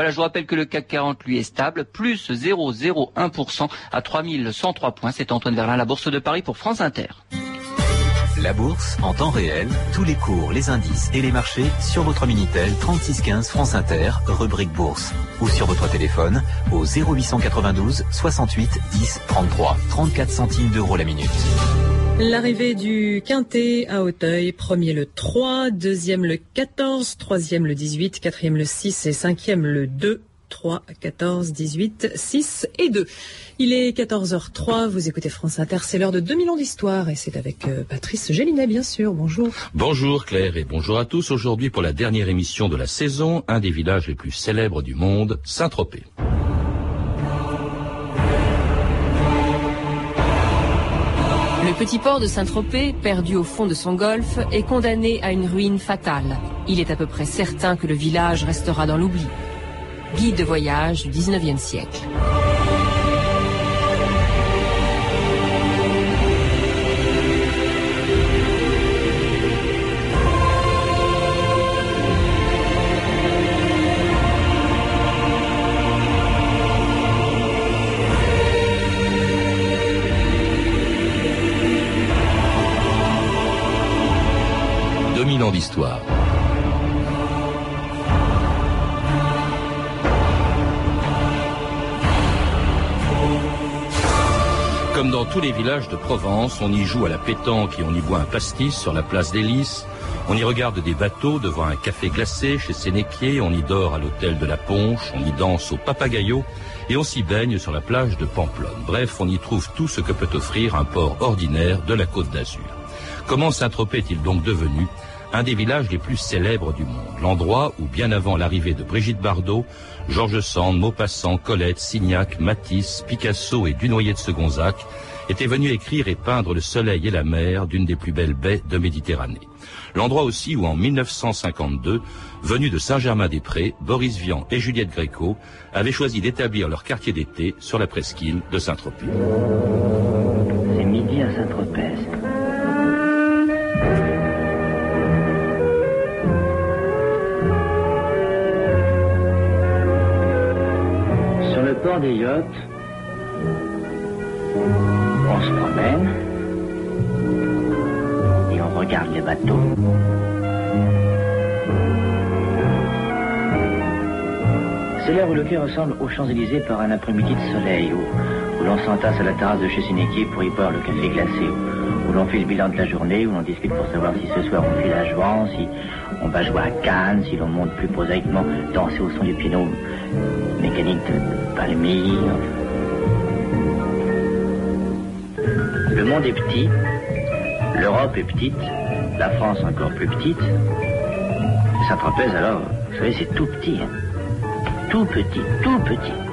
Voilà, je vous rappelle que le CAC 40 lui est stable, plus 0,01% à 3103 points. C'est Antoine Verlin, la Bourse de Paris pour France Inter. La bourse en temps réel, tous les cours, les indices et les marchés sur votre Minitel 3615 France Inter, rubrique bourse. Ou sur votre téléphone au 0892 68 10 33. 34 centimes d'euros la minute. L'arrivée du Quintet à Auteuil, premier le 3, deuxième le 14, troisième le 18, quatrième le 6 et cinquième le 2. 3, 14, 18, 6 et 2. Il est 14h03, vous écoutez France Inter, c'est l'heure de 2000 ans d'histoire et c'est avec euh, Patrice Gélinet bien sûr, bonjour. Bonjour Claire et bonjour à tous. Aujourd'hui pour la dernière émission de la saison, un des villages les plus célèbres du monde, Saint-Tropez. Le petit port de Saint-Tropez, perdu au fond de son golfe, est condamné à une ruine fatale. Il est à peu près certain que le village restera dans l'oubli guide de voyage du 19e siècle. Comme dans tous les villages de Provence, on y joue à la pétanque et on y boit un pastis sur la place des Lys. On y regarde des bateaux devant un café glacé chez Sénéquier, on y dort à l'hôtel de la Ponche, on y danse au Papagayo et on s'y baigne sur la plage de Pamplonne. Bref, on y trouve tout ce que peut offrir un port ordinaire de la Côte d'Azur. Comment Saint-Tropez est-il donc devenu un des villages les plus célèbres du monde, l'endroit où, bien avant l'arrivée de Brigitte Bardot, Georges Sand, Maupassant, Colette, Signac, Matisse, Picasso et Dunoyer de Segonzac étaient venus écrire et peindre le soleil et la mer d'une des plus belles baies de Méditerranée. L'endroit aussi où en 1952, venus de Saint-Germain-des-Prés, Boris Vian et Juliette Gréco avaient choisi d'établir leur quartier d'été sur la presqu'île de Saint-Tropez. C'est midi à Saint-Tropez. Port des yachts, on se promène. Et on regarde les bateaux. C'est l'heure où le quai ressemble aux Champs-Élysées par un après-midi de soleil, où, l'on s'entasse à la terrasse de chez Sénéquier pour y boire le café glacé, où, l'on fait le bilan de la journée, où l'on discute pour savoir si ce soir on fait la joie, si on va jouer à Cannes, si l'on monte plus prosaïquement danser au son du piano mécanique de Palmyre. Le monde est petit, l'Europe est petite, la France encore plus petite. Saint-Tropez, alors, vous savez, c'est tout petit. Hein. Tout petit, tout petit.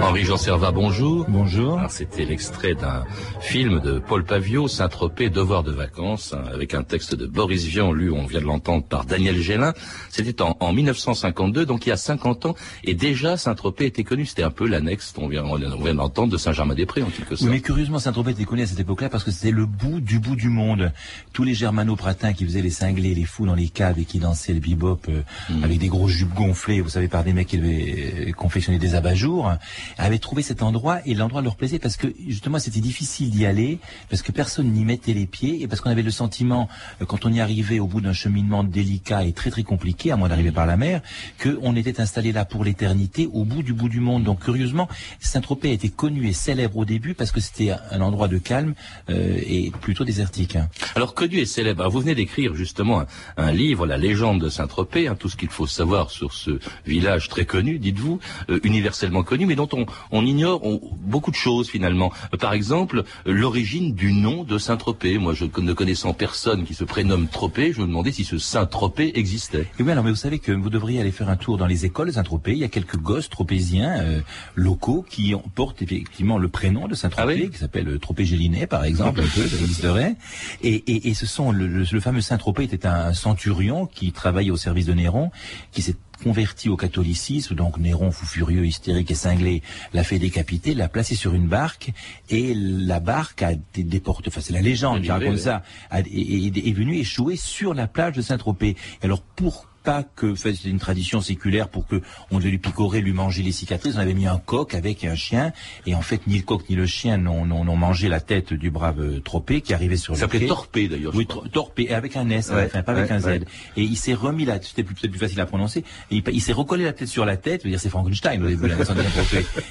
Henri-Jean Servat, bonjour. Bonjour. C'était l'extrait d'un film de Paul Pavio, Saint-Tropez, Devoir de vacances, hein, avec un texte de Boris Vian, lu, on vient de l'entendre, par Daniel Gélin. C'était en, en, 1952, donc il y a 50 ans, et déjà Saint-Tropez était connu. C'était un peu l'annexe, on vient, on vient d'entendre, de Saint-Germain-des-Prés, en quelque sorte. Oui, mais curieusement, Saint-Tropez était connu à cette époque-là parce que c'était le bout du bout du monde. Tous les germano-pratins qui faisaient les cinglés, les fous dans les caves et qui dansaient le bebop euh, mm. avec des gros jupes gonflées, vous savez, par des mecs qui avaient confectionné des abat-jours, avaient trouvé cet endroit et l'endroit leur plaisait parce que justement c'était difficile d'y aller parce que personne n'y mettait les pieds et parce qu'on avait le sentiment euh, quand on y arrivait au bout d'un cheminement délicat et très très compliqué à moins d'arriver par la mer qu'on était installé là pour l'éternité au bout du bout du monde. Donc curieusement Saint-Tropez a été connu et célèbre au début parce que c'était un endroit de calme euh, et plutôt désertique. Hein. Alors connu et célèbre, vous venez d'écrire justement un, un, livre, La légende de Saint-Tropez, hein, tout ce qu'il faut savoir sur ce village très connu, dites-vous, euh, universellement connu, mais dont on, on ignore beaucoup de choses finalement. Par exemple, l'origine du nom de Saint-Tropez. Moi, je ne connaissant personne qui se prénomme Tropez, je me demandais si ce Saint-Tropez existait. Et oui, alors mais vous savez que vous devriez aller faire un tour dans les écoles Saint-Tropez. Il y a quelques gosses tropéziens euh, locaux qui portent effectivement le prénom de Saint-Tropez, ah qui s'appelle euh, Tropez Gélinet, par exemple, un peu, ça existerait. Et, et, et ce sont le, le, le fameux Saint-Tropez était un centurion qui travaillait au service de Néron, qui s'est converti au catholicisme, donc Néron, fou furieux, hystérique et cinglé, l'a fait décapiter, l'a placé sur une barque, et la barque a été déportée, enfin c'est la légende qui raconte ça, a, est, est, est venue échouer sur la plage de Saint-Tropez. Alors pour pas que, c'était une tradition séculaire pour que on devait lui picorer, lui manger les cicatrices. On avait mis un coq avec un chien, et en fait, ni le coq ni le chien n'ont mangé la tête du brave Tropé qui arrivait sur le Ça s'appelait Torpé d'ailleurs. Oui, Torpé, avec un S, enfin, pas avec un Z. Et il s'est remis là, c'était plus, plus facile à prononcer, et il, s'est recollé la tête sur la tête, je veux dire c'est Frankenstein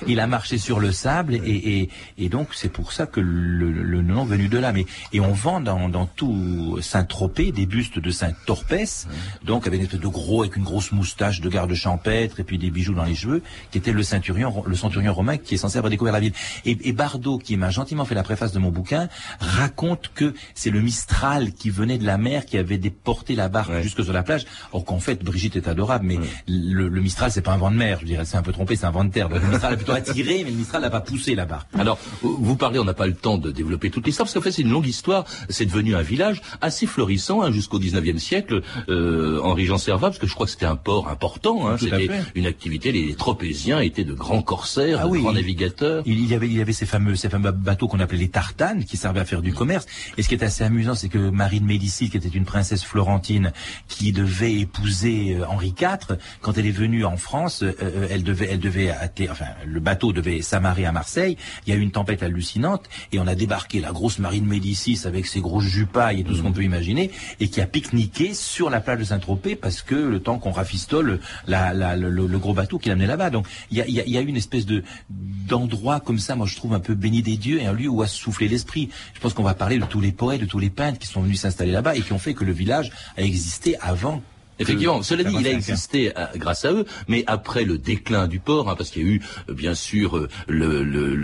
il a marché sur le sable, et, et, et donc c'est pour ça que le, le, nom est venu de là. Mais, et on vend dans, dans tout Saint-Tropez des bustes de Saint-Torpès, donc avec une espèce de gros, avec une grosse moustache de garde champêtre, et puis des bijoux dans les cheveux, qui était le centurion, le centurion romain qui est censé avoir découvert la ville. Et, et Bardot, qui m'a gentiment fait la préface de mon bouquin, raconte que c'est le Mistral qui venait de la mer qui avait déporté la barque jusque sur la plage. Or qu'en fait, Brigitte est adorable, mais le, le, Mistral, c'est pas un vent de mer, je dirais, c'est un peu trompé, c'est un vent de terre. le Mistral a plutôt attiré, mais le Mistral n'a pas poussé la barque. Alors, vous parlez, on n'a pas le temps de développer toute l'histoire, parce qu'en fait, c'est une longue histoire. C'est devenu un village assez florissant hein, jusqu'au 19e siècle. Euh, Henri Parce que je crois que c'était un port important. Hein, c'était une activité. Les Tropéziens étaient de grands corsaires, ah de grands navigateurs. Il y avait, il y avait ces fameux, ces fameux bateaux qu'on appelait les tartanes, qui servaient à faire du commerce. Et ce qui est assez amusant, c'est que Marie de Médicis, qui était une princesse florentine, qui devait épouser euh, Henri IV, quand elle est venue en France, euh, euh, elle devait, elle devait, enfin, le bateau devait s'amarrer à Marseille. Il y a eu une tempête hallucinante et on a débarqué la grosse Marie de Médicis avec ses grosses jupailles et tout ce qu'on peut imaginer, et qui a pique-niqué sur la plage de Saint-Tropez parce que le temps qu'on rafistole le, gros bateau qui l'amenait là-bas. Donc il y a, y a, une espèce de d'endroit comme ça, moi je trouve un peu béni des dieux et un lieu où a soufflé l'esprit. Je pense qu'on va parler de tous les poètes, de tous les peintres qui sont venus s'installer là-bas et qui ont fait que le village a existé avant Effectivement, cela dit, il a existé euh, grâce à eux, mais après le déclin du port, hein, parce qu'il y a eu euh, bien sûr euh, le,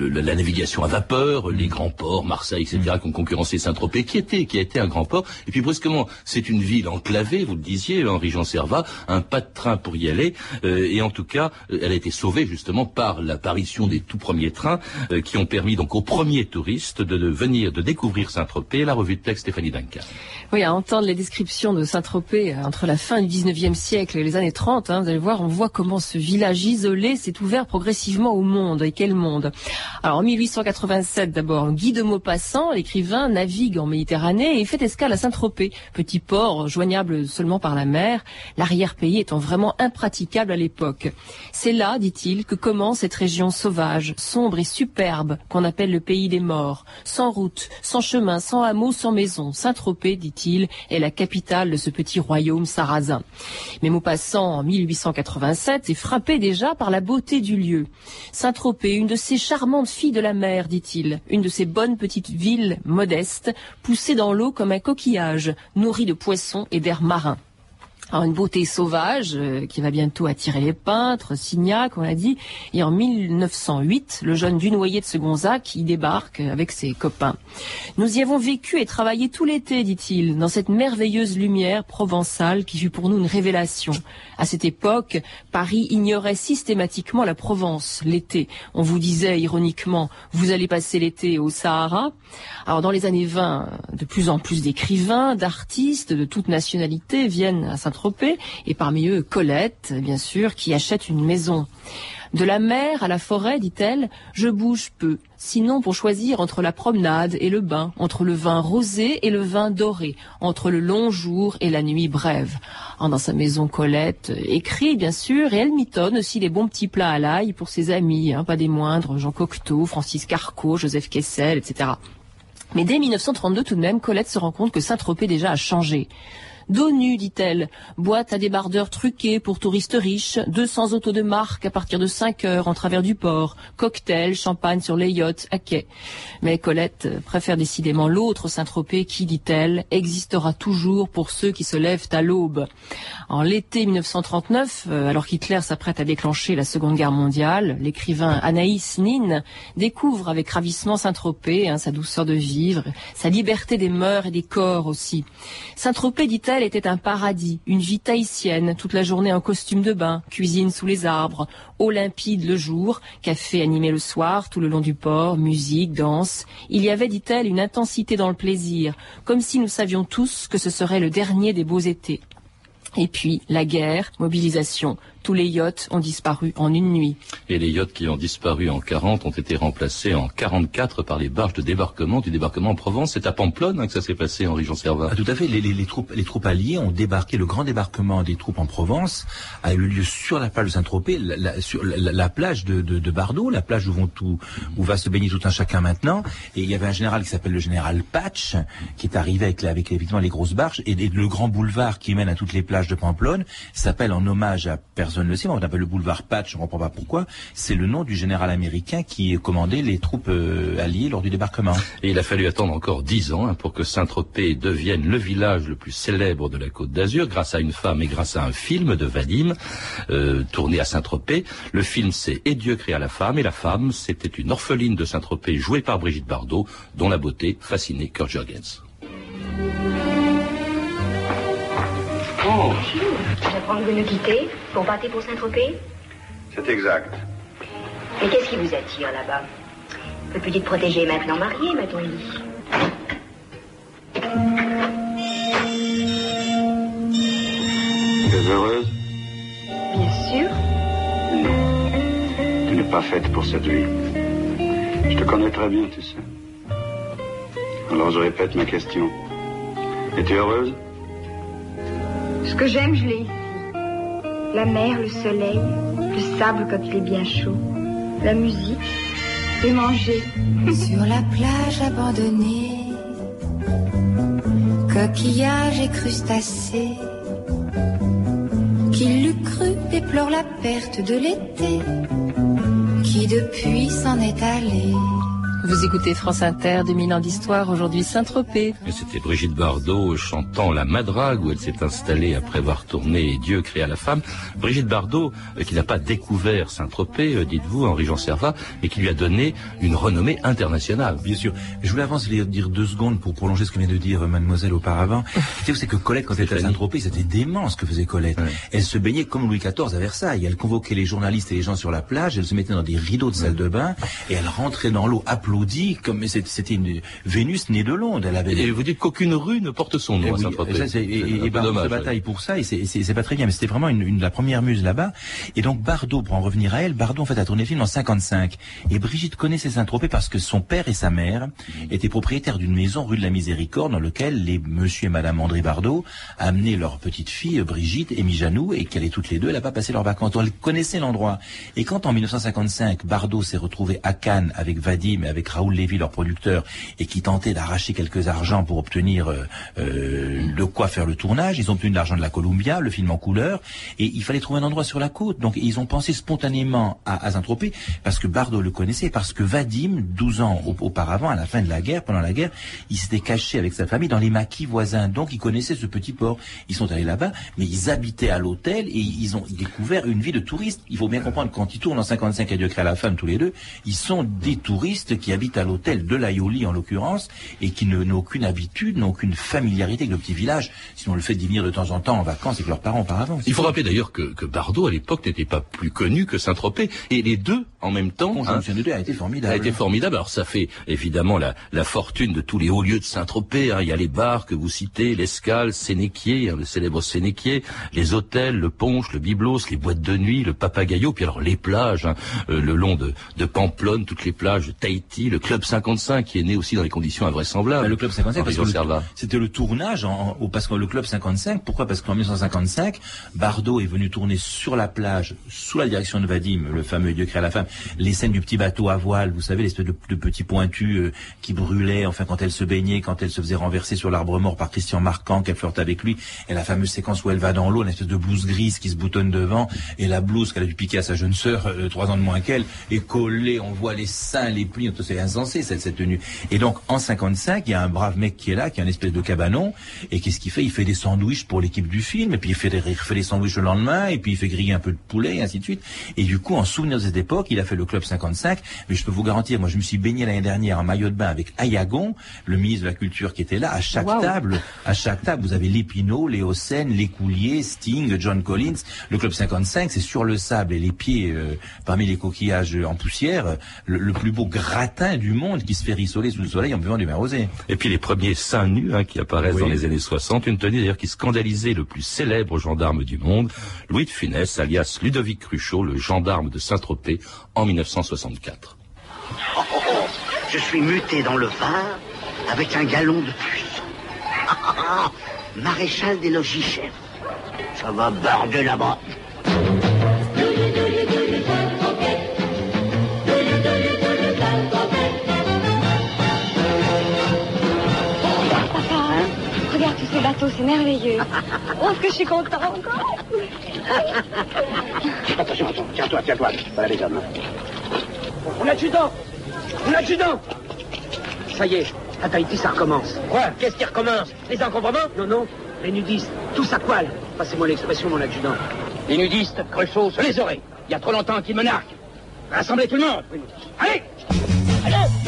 la navigation à vapeur, les mm. grands ports, Marseille, etc., mm. qui ont concurrencé Saint-Tropez, qui était qui a été un grand port. Et puis brusquement, c'est une ville enclavée, vous le disiez, Henri Jean Servat, un pas de train pour y aller, et en tout cas, elle a été sauvée justement par l'apparition des tout premiers trains qui ont permis donc aux premiers touristes de, venir, de découvrir Saint-Tropez. La revue de texte Stéphanie Duncan. Oui, à entendre les descriptions de Saint-Tropez entre la fin du 19e siècle et les années 30, hein, vous allez voir, on voit comment ce village isolé s'est ouvert progressivement au monde. Et quel monde? Alors en 1887 d'abord, Guy de Maupassant, l'écrivain, navigue en Méditerranée et fait escale à Saint-Tropez, petit port joignable seulement par la mer, l'arrière-pays étant vraiment impraticable à l'époque. C'est là, dit-il, que commence cette région sauvage, sombre et superbe qu'on appelle le pays des morts, sans route, sans chemin, sans hameau, sans maison. Saint-Tropez, dit-il, est la capitale de ce petit royaume sarrasin. Mais Maupassant, en 1887, est frappé déjà par la beauté du lieu. Saint-Tropez, une de ces charmantes filles de la mer, dit-il, une de ces bonnes petites villes modestes, poussées dans l'eau comme un coquillage, nourries de poissons et d'air marin une beauté sauvage euh, qui va bientôt attirer les peintres, Signac, on l'a dit. Et en 1908, le jeune Dunoyer de Segonzac y débarque avec ses copains. Nous y avons vécu et travaillé tout l'été, dit-il, dans cette merveilleuse lumière provençale qui fut pour nous une révélation. À cette époque, Paris ignorait systématiquement la Provence l'été. On vous disait ironiquement, vous allez passer l'été au Sahara. Alors dans les années 20, de plus en plus d'écrivains, d'artistes de toute nationalité viennent à saint et parmi eux Colette, bien sûr, qui achète une maison. De la mer à la forêt, dit-elle, je bouge peu, sinon pour choisir entre la promenade et le bain, entre le vin rosé et le vin doré, entre le long jour et la nuit brève. dans sa maison, Colette écrit, bien sûr, et elle mitonne aussi les bons petits plats à l'ail pour ses amis, hein, pas des moindres, Jean Cocteau, Francis Carco, Joseph Kessel, etc. Mais dès 1932, tout de même, Colette se rend compte que Saint-Tropez déjà a changé. Dos nu, dit-elle. Boîte à débardeurs truqués pour touristes riches. 200 autos de marque à partir de 5 heures en travers du port. Cocktail, champagne sur les yachts, à quai. Mais Colette préfère décidément l'autre Saint-Tropez qui, dit-elle, existera toujours pour ceux qui se lèvent à l'aube. En l'été 1939, euh, alors qu'Hitler s'apprête à déclencher la Seconde Guerre mondiale, l'écrivain Anaïs Nin découvre avec ravissement Saint-Tropez, hein, sa douceur de vivre, sa liberté des mœurs et des corps aussi. Saint-Tropez, dit-elle, était un paradis, une vie tahitienne, toute la journée en costume de bain, cuisine sous les arbres, eau limpide le jour, café animé le soir, tout le long du port, musique, danse. Il y avait, dit-elle, une intensité dans le plaisir, comme si nous savions tous que ce serait le dernier des beaux étés. Et puis la guerre, mobilisation, tous les yachts ont disparu en une nuit. Et les yachts qui ont disparu en 40 ont été remplacés en 44 par les barges de débarquement du débarquement en Provence. C'est à Pamplonne hein, que ça s'est passé, Henri Jean Servat. Ah, tout à fait. Les, les, les, troupes, les troupes alliées ont débarqué. Le grand débarquement des troupes en Provence a eu lieu sur la plage de Saint-Tropez, la, la, sur la, la plage de, de, de, Bardot, la plage où vont tout, où va se baigner tout un chacun maintenant. Et il y avait un général qui s'appelle le général Patch, qui est arrivé avec, avec évidemment les grosses barges et, et le grand boulevard qui mène à toutes les plages de Pamplonne s'appelle en hommage à personne ne le sait, on appelle le boulevard Patch, on comprend pas pourquoi. C'est le nom du général américain qui commandait les troupes euh, alliées lors du débarquement. Et il a fallu attendre encore dix ans hein, pour que Saint-Tropez devienne le village le plus célèbre de la Côte d'Azur, grâce à une femme et grâce à un film de Vadim euh, tourné à Saint-Tropez. Le film c'est Et Dieu créa la femme, et la femme c'était une orpheline de Saint-Tropez jouée par Brigitte Bardot, dont la beauté fascinait Kurt Jürgens. Oh J'apprends que vous nous quittez pour partir pour Saint-Tropez C'est exact. Mais qu'est-ce qui vous attire là-bas? Votre petite protégée est maintenant mariée, m'a-t-on dit. Tu es heureuse? Bien sûr. Non. Tu n'es pas faite pour cette vie. Je te connais très bien, tu sais. Alors je répète ma question. Es-tu heureuse? Ce que j'aime, je l'ai. La mer, le soleil, le sable quand il est bien chaud, la musique et manger. Sur la plage abandonnée, coquillages et crustacés, qui l'eût cru déplore la perte de l'été, qui depuis s'en est allé. Vous écoutez France Inter, 2000 ans d'histoire, aujourd'hui Saint-Tropez. C'était Brigitte Bardot chantant La Madrague, où elle s'est installée après avoir tourné Dieu créa la femme. Brigitte Bardot, euh, qui n'a pas découvert Saint-Tropez, euh, dites-vous, Henri-Jean Servat, et qui lui a donné une renommée internationale. Bien sûr. Je voulais avant dire deux secondes pour prolonger ce que vient de dire euh, mademoiselle auparavant. vous savez que Colette, quand elle était à Saint-Tropez, c'était dément ce que faisait Colette. Ouais. Elle se baignait comme Louis XIV à Versailles. Elle convoquait les journalistes et les gens sur la plage, elle se mettait dans des rideaux de salle de bain, et elle rentrait dans l'eau applaudie comme c'était une Vénus née de l'onde. Elle avait. Et vous dites qu'aucune rue ne porte son nom. Et, oui, ça, et, et, et Bardot se bataille pour ça et c'est pas très bien. Mais c'était vraiment une, une, la première muse là-bas. Et donc Bardot, pour en revenir à elle, Bardot en fait a tourné le film en 55. Et Brigitte connaissait Saint-Tropez parce que son père et sa mère étaient propriétaires d'une maison rue de la Miséricorde dans lequel les Monsieur et Madame André Bardot amenaient leur petite fille Brigitte et Mijanou et qu'elles allaient toutes les deux là-bas passer leurs vacances. Donc elles connaissaient l'endroit. Et quand en 1955 Bardot s'est retrouvé à Cannes avec Vadim et avec Raoul Lévy, leur producteur, et qui tentait d'arracher quelques argents pour obtenir euh, euh, de quoi faire le tournage. Ils ont obtenu de l'argent de la Columbia, le film en couleur, et il fallait trouver un endroit sur la côte. Donc ils ont pensé spontanément à, à Saint-Tropez, parce que Bardot le connaissait, parce que Vadim, 12 ans auparavant, à la fin de la guerre, pendant la guerre, il s'était caché avec sa famille dans les maquis voisins. Donc ils connaissaient ce petit port. Ils sont allés là-bas, mais ils habitaient à l'hôtel et ils ont découvert une vie de touristes. Il faut bien comprendre, quand ils tournent en 55 à Dieu crée la femme tous les deux, ils sont des touristes qui habitent à l'hôtel de l'Aioli en l'occurrence, et qui n'ont aucune habitude, n'ont aucune familiarité avec le petit village, sinon le fait d'y venir de temps en temps en vacances avec leurs parents auparavant. Il faut rappeler d'ailleurs que, que Bardot à l'époque n'était pas plus connu que Saint-Tropez, et les deux en même temps hein, a été formidable. A été formidable. Alors ça fait évidemment la, la fortune de tous les hauts lieux de Saint-Tropez. Hein. Il y a les bars que vous citez, l'escale, Sénéquier, hein, le célèbre Sénéquier, les hôtels, le Ponche, le Biblos, les boîtes de nuit, le Papagayo, puis alors les plages, hein, euh, le long de, de Pamplonne, toutes les plages de Tahiti, le Club 55 qui est né aussi dans les conditions invraisemblables. Ben, le Club 55, parce que c'était le tournage, en, en, parce que le Club 55, pourquoi? Parce qu'en 1955, Bardot est venu tourner sur la plage, sous la direction de Vadim, le fameux Dieu crée la femme, les scènes du petit bateau à voile, vous savez, l'espèce de, de petit pointu euh, qui brûlait, enfin quand elle se baignait, quand elle se faisait renverser sur l'arbre mort par Christian Marquand, qu'elle flirte avec lui, et la fameuse séquence où elle va dans l'eau, une espèce de blouse grise qui se boutonne devant, et la blouse qu'elle a dû piquer à sa jeune sœur, euh, trois ans de moins qu'elle, est collée, on voit les seins, les plis, c'est insensé cette, cette tenue. Et donc en 55, il y a un brave mec qui est là, qui a une espèce de cabanon, et qu'est-ce qu'il fait? Il fait des sandwichs pour l'équipe du film, et puis il fait des, il fait des sandwichs le lendemain, et puis il fait griller un peu de poulet, et ainsi de suite. Et du coup, en souvenir de cette époque, il a fait le club 55, mais je peux vous garantir, moi je me suis baigné l'année dernière en maillot de bain avec Ayagon, le ministre de la Culture qui était là, à chaque table, à chaque table, vous avez Lépinot, Léo Sen, Lécoulier, Sting, John Collins. Le club 55, c'est sur le sable et les pieds euh, parmi les coquillages en poussière, le, plus beau gratin du monde qui se fait rissoler sous le soleil en buvant du vin rosé. Et puis les premiers seins nus hein, qui apparaissent dans les années 60, une tenue d'ailleurs qui scandalisait le plus célèbre gendarme du monde, Louis de Funès, alias Ludovic Cruchot, le gendarme de Saint-Tropez, en 1964. je suis muté dans le vin avec un galon de plus. Maréchal des logis chefs. Ça va barder là-bas. C'est merveilleux. Oh, ce que je suis content encore. attention, attention, tiens-toi, tiens-toi. Voilà les hommes. Mon adjudant Mon adjudant Ça y est, à Tahiti, ça recommence. Quoi? Qu'est-ce qui recommence? Les encombrements? Non, non, les nudistes, tous à poil. Passez-moi l'expression, mon adjudant. Les nudistes, Cruchot, se les oreilles. Il y a trop longtemps qu'ils me narquent. Rassemblez tout le monde. Allez Allez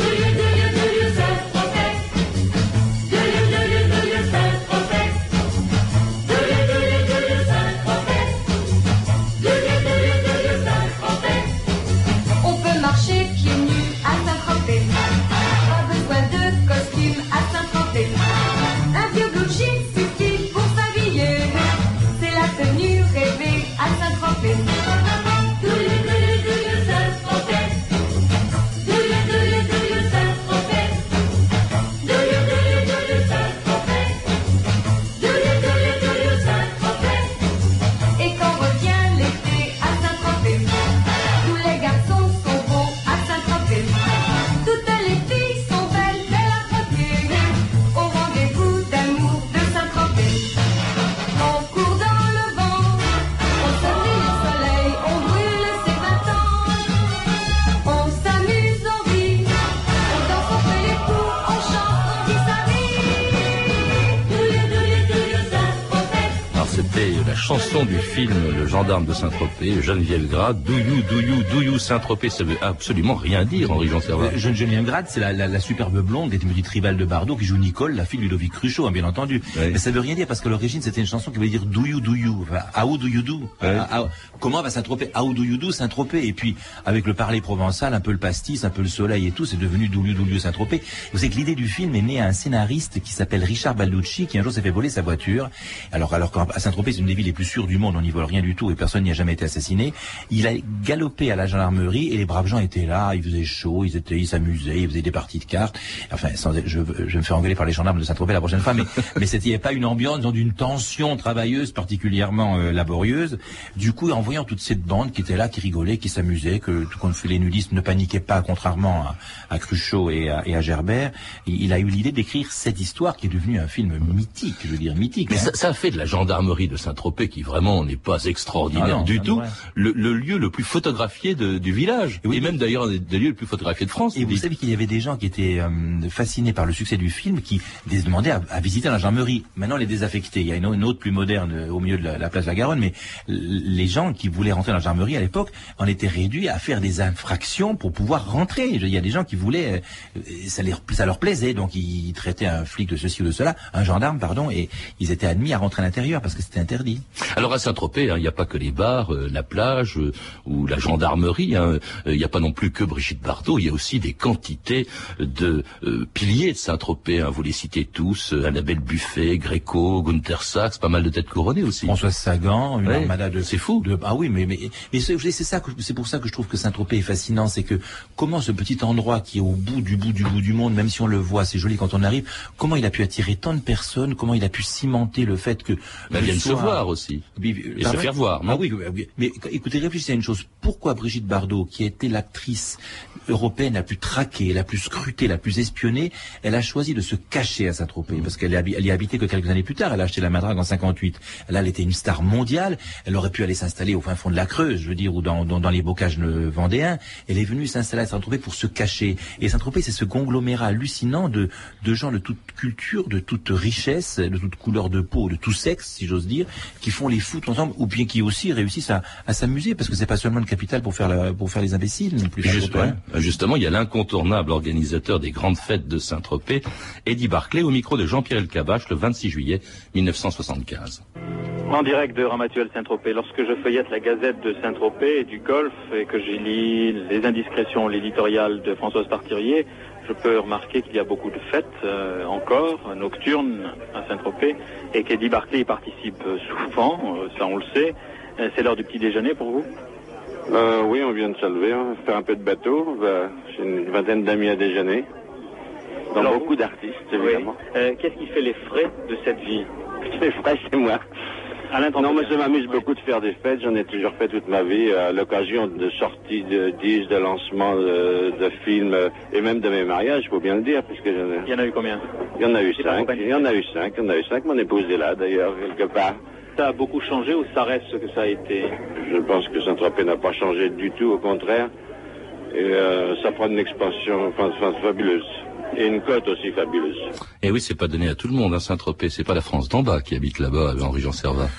film Le gendarme de Saint-Tropez, Geneviève Grade, Douyou, Douyou, Douyou, Saint-Tropez, ça veut absolument rien dire, Henri Jean Servat. Euh, Geneviève Grade, c'est la, superbe blonde des petite rivale de Bardot qui joue Nicole, la fille de Ludovic Cruchot, hein, bien entendu. Mais ça veut rien dire parce que l'origine c'était une chanson qui voulait dire Douyou, Douyou, enfin, How do you do? Comment va Saint-Tropez? How do you do Saint-Tropez? Et puis avec le parler provençal, un peu le pastis, un peu le soleil et tout, c'est devenu Douyou, Douyou, Saint-Tropez. Vous savez que l'idée du film est née à un scénariste qui s'appelle Richard Balducci, qui un jour s'est fait voler sa voiture. Alors alors qu'à Saint-Tropez c'est une des villes les plus sûres du monde, on n'y vole rien du tout et personne n'y a jamais été assassiné. Il a galopé à la gendarmerie et les braves gens étaient là, il faisait chaud, ils étaient, ils s'amusaient, ils faisaient des parties de cartes. Enfin, sans, je, je me fais engueuler par les gendarmes de Saint-Tropez la prochaine fois, mais, mais avait pas une ambiance d'une tension travailleuse particulièrement euh, laborieuse. Du coup, en voyant toute cette bande qui était là, qui rigolait, qui s'amusait, que tout compte fait les nudistes ne paniquaient pas, contrairement à, à Cruchot et à, et à Gerbert, il a eu l'idée d'écrire cette histoire qui est devenue un film mythique, je veux dire mythique. Mais hein. ça, ça, fait de la gendarmerie de Saint-Tropez qui vraiment n'est pas extraordinaire ah du tout, le, lieu le plus photographié du village, et même d'ailleurs des, des lieux les plus photographiés de France. Et vous savez qu'il y avait des gens qui étaient euh, fascinés par le succès du film, qui demandaient à, visiter la gendarmerie. Maintenant, les désaffectés, il y a une, autre plus moderne euh, au milieu de la, place de la Garonne, mais les gens qui voulaient rentrer dans la gendarmerie à l'époque en étaient réduits à faire des infractions pour pouvoir rentrer. Il y a des gens qui voulaient, euh, ça, ça leur plaisait, donc ils traitaient un flic de ceci ou de cela, un gendarme, pardon, et ils étaient admis à rentrer à l'intérieur parce que c'était interdit. Alors à Saint-Tropez, hein, il n'y a pas que les bars, euh, la plage euh, ou la gendarmerie. Hein. Il n'y a pas non plus que Brigitte Bardot. Il y a aussi des quantités de piliers de Saint-Tropez. Hein. Vous les citez tous Annabelle Buffet, Gréco, Gunther Sachs, pas mal de têtes couronnées aussi. Françoise Sagan, une armada de. C'est fou. De, ah oui, mais mais, mais c'est ça c'est pour ça que je trouve que Saint-Tropez est fascinant, c'est que comment ce petit endroit qui est au bout du bout du bout du monde, même si on le voit, c'est joli quand on arrive, comment il a pu attirer tant de personnes, comment il a pu cimenter le fait que. Mais viennent se voir aussi. Et se faire voir. Non ah oui, mais écoutez, réfléchissez à une chose. Pourquoi Brigitte Bardot, qui a été l'actrice européenne la plus traquée, la plus scrutée, la plus espionnée, elle a choisi de se cacher à Saint-Tropez? Parce qu'elle y a habité que quelques années plus tard. Elle a acheté la Madrague en 58. Là, elle était une star mondiale. Elle aurait pu aller s'installer au fin fond de la Creuse, je veux dire, ou dans, dans, les bocages vendéens. Elle est venue s'installer à Saint-Tropez pour se cacher. Et Saint-Tropez, c'est ce conglomérat hallucinant de, de gens de toute culture, de toute richesse, de toute couleur de peau, de tout sexe, si j'ose dire, qui font les foot ensemble, ou bien qui aussi réussissent à, à s'amuser, parce que c'est pas seulement une capitale pour faire la, pour faire les imbéciles non plus. justement, il y a l'incontournable organisateur des grandes fêtes de Saint-Tropez, Eddie Barclay, au micro de Jean-Pierre Elkabach le 26 juillet 1975. En direct de Ramatuel Saint-Tropez, lorsque je feuillette la gazette de Saint-Tropez et du golf et que j'y lis les indiscrétions, l'éditorial de Françoise Partirier, je peux remarquer qu'il y a beaucoup de fêtes euh, encore, nocturnes à Saint-Tropez, et qu'Eddie Barclay y participe souvent, euh, ça on le sait. Euh, c'est l'heure du petit déjeuner pour vous? Oui, on vient de se lever, on va faire un peu de bateau, j'ai une vingtaine d'amis à déjeuner, dans beaucoup d'artistes évidemment. Qu'est-ce qui fait les frais de cette vie? Les frais, c'est moi. Non, mais ça m'amuse beaucoup de faire des fêtes. J'en ai toujours fait toute ma vie à l'occasion de sorties de disques, de lancements de, films et même de mes mariages, il faut bien le dire, puisque Il y en a eu combien? Il y en a eu cinq. Il y en a eu cinq. Il y en a eu cinq. Mon épouse est là, d'ailleurs, quelque part. Ça a beaucoup changé ou ça reste ce que ça a été? Je pense que Saint-Tropez n'a pas changé du tout, au contraire. Et euh, ça prend une expansion fabuleuse. Et une côte aussi fabuleuse. Et oui, c'est pas donné à tout le monde, hein, Saint-Tropez. C'est pas la France d'en bas qui habite là-bas, Henri Jean Servat.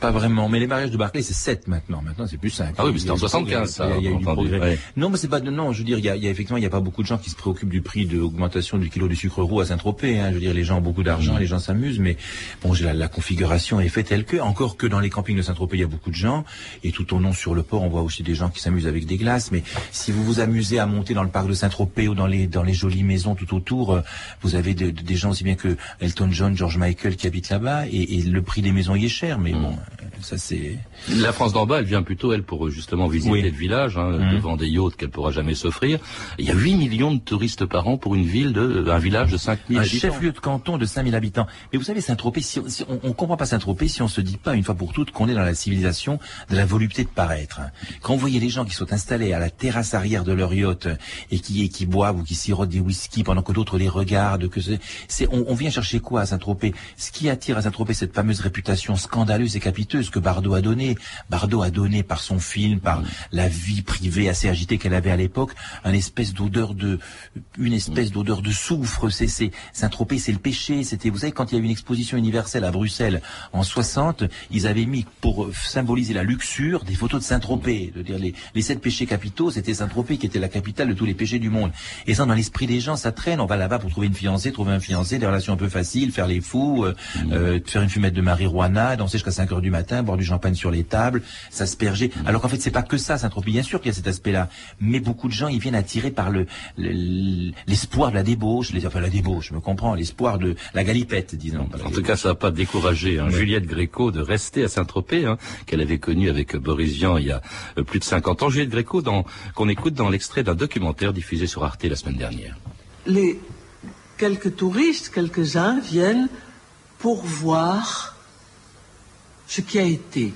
Pas vraiment, mais les mariages de Barclay, c'est 7 maintenant. Maintenant, c'est plus 5. Ah oui, mais c'était en 75, ça. Il y a, eu du progrès. Non, mais c'est pas de, non, je veux dire, il y a, il y a effectivement, il n'y a pas beaucoup de gens qui se préoccupent du prix de l'augmentation du kilo de sucre roux à Saint-Tropez, hein. Je veux dire, les gens ont beaucoup d'argent, mm. les gens s'amusent, mais bon, la, la configuration est faite telle que, encore que dans les campings de Saint-Tropez, il y a beaucoup de gens, et tout au long sur le port, on voit aussi des gens qui s'amusent avec des glaces, mais si vous vous amusez à monter dans le parc de Saint-Tropez ou dans les, dans les jolies maisons tout autour, euh, vous avez des gens aussi bien que Elton John, George Michael qui habitent là-bas, et, et, le prix des maisons y est cher, mais mm. bon, ça c'est, la France d'en bas, elle vient plutôt, elle, pour justement visiter le village, hein, mmh. devant des yachts qu'elle pourra jamais s'offrir. Il y a 8 millions de touristes par an pour une ville de, un village de 5000 habitants. Un chef-lieu de canton de 5000 habitants. Mais vous savez, Saint-Tropez, si, on, on comprend pas Saint-Tropez si on se dit pas une fois pour toutes qu'on est dans la civilisation de la volupté de paraître. Quand vous voyez les gens qui sont installés à la terrasse arrière de leur yacht et qui, et qui boivent ou qui sirotent des whisky pendant que d'autres les regardent, que c'est, on, on, vient chercher quoi à Saint-Tropez? Ce qui attire à Saint-Tropez cette fameuse réputation scandaleuse et capiteuse que Bardot a donnée. Bardot a donné par son film, par la vie privée assez agitée qu'elle avait à l'époque, une espèce d'odeur de, une espèce d'odeur de soufre. C'est, c'est, Saint-Tropez, c'est le péché. C'était, vous savez, quand il y a eu une exposition universelle à Bruxelles en 60, ils avaient mis pour symboliser la luxure des photos de Saint-Tropez, de dire les, les sept péchés capitaux, c'était Saint-Tropez qui était la capitale de tous les péchés du monde. Et ça, dans l'esprit des gens, ça traîne. On va là-bas pour trouver une fiancée, trouver un fiancé, des relations un peu faciles, faire les fous, euh, mmh. euh, faire une fumette de marijuana, danser jusqu'à 5 heures du matin, boire du champagne sur les tables, s'asperger. Alors qu'en fait, c'est pas que ça, Saint-Tropez. Bien sûr qu'il y a cet aspect-là, mais beaucoup de gens, ils viennent attirés par le l'espoir de la débauche, les, enfin la débauche, je me comprends, l'espoir de la galipette, disons. En tout cas, ça n'a pas découragé hein, Juliette Gréco de rester à Saint-Tropez, hein, qu'elle avait connue avec Boris Vian il y a euh, plus de 50 ans. Juliette Gréco, qu'on écoute dans l'extrait d'un documentaire diffusé sur Arte la semaine dernière. Les quelques touristes, quelques-uns viennent pour voir ce qui a été.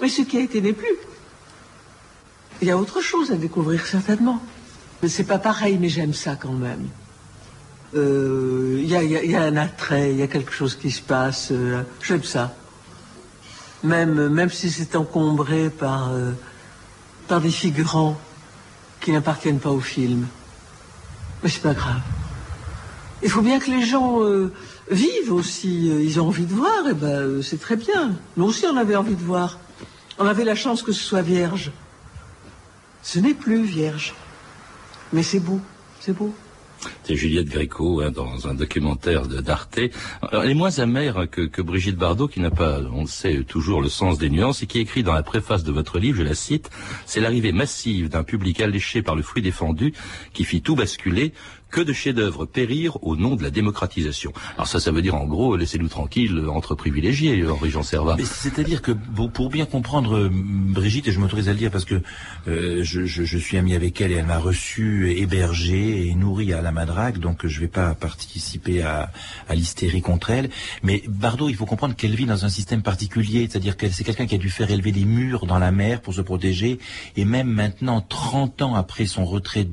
Mais ce qui a été n'est plus. Il y a autre chose à découvrir certainement. Mais c'est pas pareil, mais j'aime ça quand même. Euh, il y, a, un attrait, il y a quelque chose qui se passe. Euh, j'aime ça. Même, même si c'est encombré par, euh, par des figurants qui n'appartiennent pas au film. Mais c'est pas grave. Il faut bien que les gens vivent aussi. Ils ont envie de voir, et ben c'est très bien. Nous aussi, on avait envie de voir. On avait la chance que ce soit vierge. Ce n'est plus vierge. Mais c'est beau, c'est beau. C'est Juliette Gréco hein, dans un documentaire d'Arte. Elle est moins amère que Brigitte Bardot, qui n'a pas, on le sait, toujours le sens des nuances, et qui écrit dans la préface de votre livre, je la cite, c'est l'arrivée massive d'un public alléché par le fruit défendu qui fit tout basculer, que de chefs-d'œuvre périr au nom de la démocratisation. Alors ça, ça veut dire en gros, laissez-nous tranquilles entre privilégiés, Henri Jean Servat. C'est-à-dire que pour bien comprendre euh, Brigitte, et je m'autorise à le dire parce que euh, je, suis ami avec elle et elle m'a reçu, hébergé et nourri à la Madrague, donc je ne vais pas participer à, à l'hystérie contre elle. Mais Bardot, il faut comprendre qu'elle vit dans un système particulier, c'est-à-dire que c'est quelqu'un qui a dû faire élever des murs dans la mer pour se protéger, et même maintenant, 30 ans après son retrait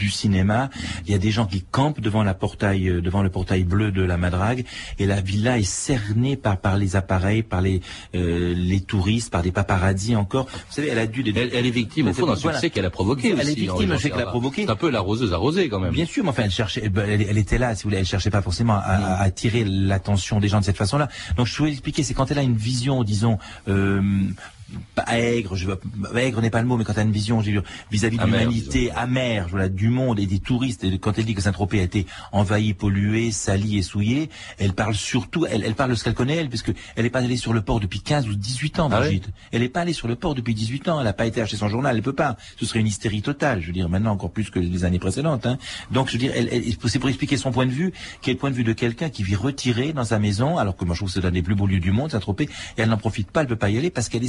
du cinéma. Il y a des gens qui campent devant la portail, euh, devant le portail bleu de la Madrague, et la villa est cernée par par les appareils, par les euh, les touristes, par des paparazzis encore. Vous savez, elle a dû. Elle, est victime au fond d'un succès qu'elle a provoqué. Elle est victime d'un qu'elle a provoqué. C'est un peu l'arroseuse arrosée quand même. Bien sûr, mais enfin, elle cherchait, elle, elle, était là, si vous voulez, elle cherchait pas forcément à, à attirer l'attention des gens de cette façon-là. Donc, je voulais expliquer, c'est quand elle a une vision, disons, euh, pas aigre, je veux, aigre n'est pas le mot, mais quand tu as une vision vis-à-vis de l'humanité amère, voilà, du monde et des touristes, et quand elle dit que Saint-Tropez a été envahi, pollué, sali et souillé, elle parle surtout, elle, elle parle de ce qu'elle connaît, elle, puisque elle n'est pas allée sur le port depuis 15 ou 18 ans, ah Brigitte. Elle n'est pas allée sur le port depuis 18 ans, elle n'a pas été acheter son journal, elle peut pas. Ce serait une hystérie totale, je veux dire, maintenant encore plus que les années précédentes. Hein. Donc, je veux dire, elle, c'est pour expliquer son point de vue, qui est le point de vue de quelqu'un qui vit retiré dans sa maison, alors que moi je trouve que c'est l'un des plus beaux lieux du monde, Saint-Tropez, et elle n'en profite pas, elle peut pas y aller parce qu'elle est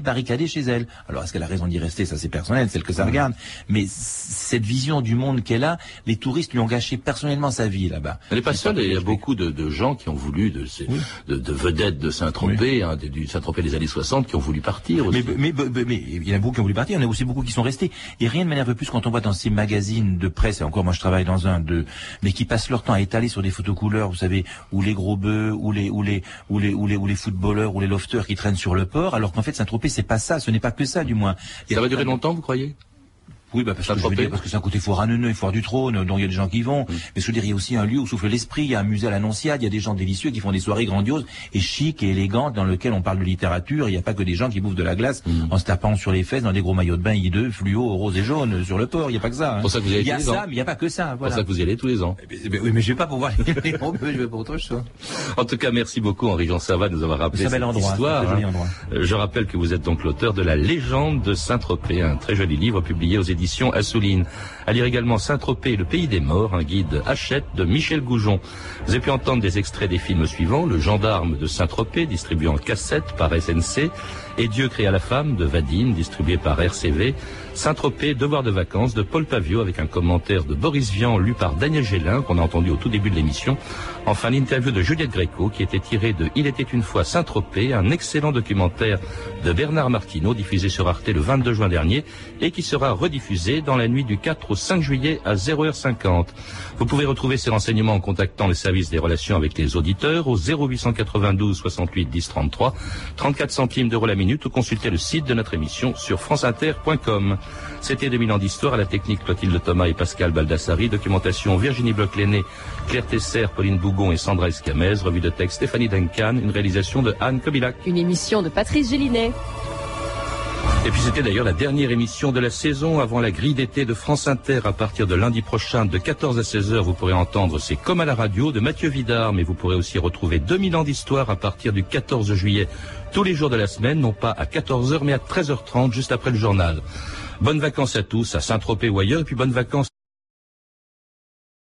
barricadée chez elle. Alors, est-ce qu'elle a raison d'y rester? Ça, c'est personnel, c'est que ça regarde. Mais cette vision du monde qu'elle a, les touristes lui ont gâché personnellement sa vie là-bas. Elle n'est pas seule. Il y a beaucoup de, gens qui ont voulu, de, de, vedettes de Saint-Tropez, hein, du Saint-Tropez des années 60, qui ont voulu partir aussi. Mais, mais, il y en a beaucoup qui ont voulu partir. Il y en a aussi beaucoup qui sont restés. Et rien ne m'énerve plus quand on voit dans ces magazines de presse, et encore moi je travaille dans un, de, mais qui passent leur temps à étaler sur des photos couleurs, vous savez, ou les gros bœufs, ou les, ou les, ou les, ou les, ou les footballeurs, ou les lofters qui traînent sur le port, alors qu'en fait C'est pas ça, ce n'est pas que ça du moins. ça va durer longtemps, vous croyez? Oui, bah, parce, que je parce que c'est un côté foire à neuneu, foire du trône, dont il y a des gens qui vont. Mm. Mais je veux dire, il y a aussi un lieu où souffle l'esprit, il y a un musée à l'Annonciade, il y a des gens délicieux qui font des soirées grandioses et chic et élégantes dans lesquelles on parle de littérature. Il n'y a pas que des gens qui bouffent de la glace mm. en se tapant sur les fesses dans des gros maillots de bain hideux, fluo, rose et jaune sur le port. Il n'y a pas que ça. Hein. Pour ça que vous y il y a ça, mais il n'y a pas que ça. Voilà. Pour ça que vous y allez tous les ans. Eh ben, eh ben, oui, mais je vais pas pour voir les je vais pour autre chose. En tout cas, merci beaucoup Henri Jean Sava de nous avoir rappelé cette endroit, histoire. Hein. Euh, je rappelle que vous êtes donc l'auteur de la légende de Saint-Tropez, un très joli livre publié aux éditions Assouline. À lire également Saint-Tropez, le pays des morts, un guide Hachette de Michel Goujon. Vous avez pu entendre des extraits des films suivants. Le gendarme de Saint-Tropez, distribué en cassette par SNC. Et Dieu créa la femme de Vadine, distribué par RCV. Saint-Tropez, Devoir de vacances de Paul Pavio avec un commentaire de Boris Vian lu par Daniel Gélin qu'on a entendu au tout début de l'émission. Enfin, l'interview de Juliette Gréco qui était tirée de Il était une fois Saint-Tropez, un excellent documentaire de Bernard Martineau diffusé sur Arte le 22 juin dernier et qui sera rediffusé dans la nuit du 4 au 5 juillet à 0h50. Vous pouvez retrouver ces renseignements en contactant les services des relations avec les auditeurs au 0892 68 10 33, 34 centimes d'euros la minute ou consulter le site de notre émission sur franceinter.com. C'était 2000 ans d'histoire à la technique Clotilde Thomas et Pascal Baldassari, documentation Virginie Bloch-Lenné, Claire Tesser, Pauline Bougon et Sandra Escamez, revue de texte Stéphanie Duncan, une réalisation de Anne Kobilac. Une émission de Patrice Gélinet. Et puis c'était d'ailleurs la dernière émission de la saison avant la grille d'été de France Inter. À partir de lundi prochain, de 14 à 16 heures, vous pourrez entendre C'est comme à la radio de Mathieu Vidard, mais vous pourrez aussi retrouver 2000 ans d'histoire à partir du 14 juillet, tous les jours de la semaine, non pas à 14 heures, mais à 13h30, juste après le journal. Bonnes vacances à tous, à Saint-Tropez ou ailleurs, et puis bonnes vacances